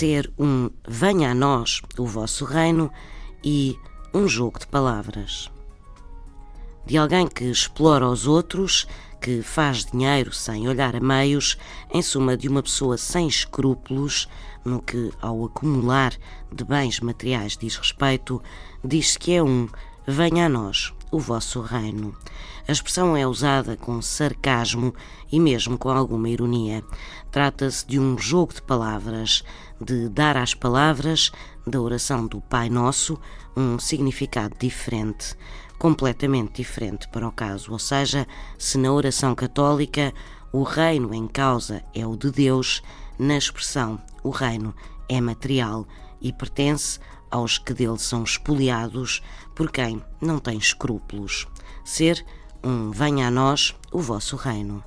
ser um venha a nós o vosso reino e um jogo de palavras. De alguém que explora os outros, que faz dinheiro sem olhar a meios, em suma, de uma pessoa sem escrúpulos no que ao acumular de bens materiais diz respeito, diz-se que é um venha a nós o vosso reino. A expressão é usada com sarcasmo e mesmo com alguma ironia. Trata-se de um jogo de palavras, de dar às palavras da oração do Pai Nosso um significado diferente, completamente diferente para o caso. Ou seja, se na oração católica o reino em causa é o de Deus, na expressão o reino é material e pertence aos que dele são espoliados por quem não tem escrúpulos. Ser um venha a nós o vosso reino.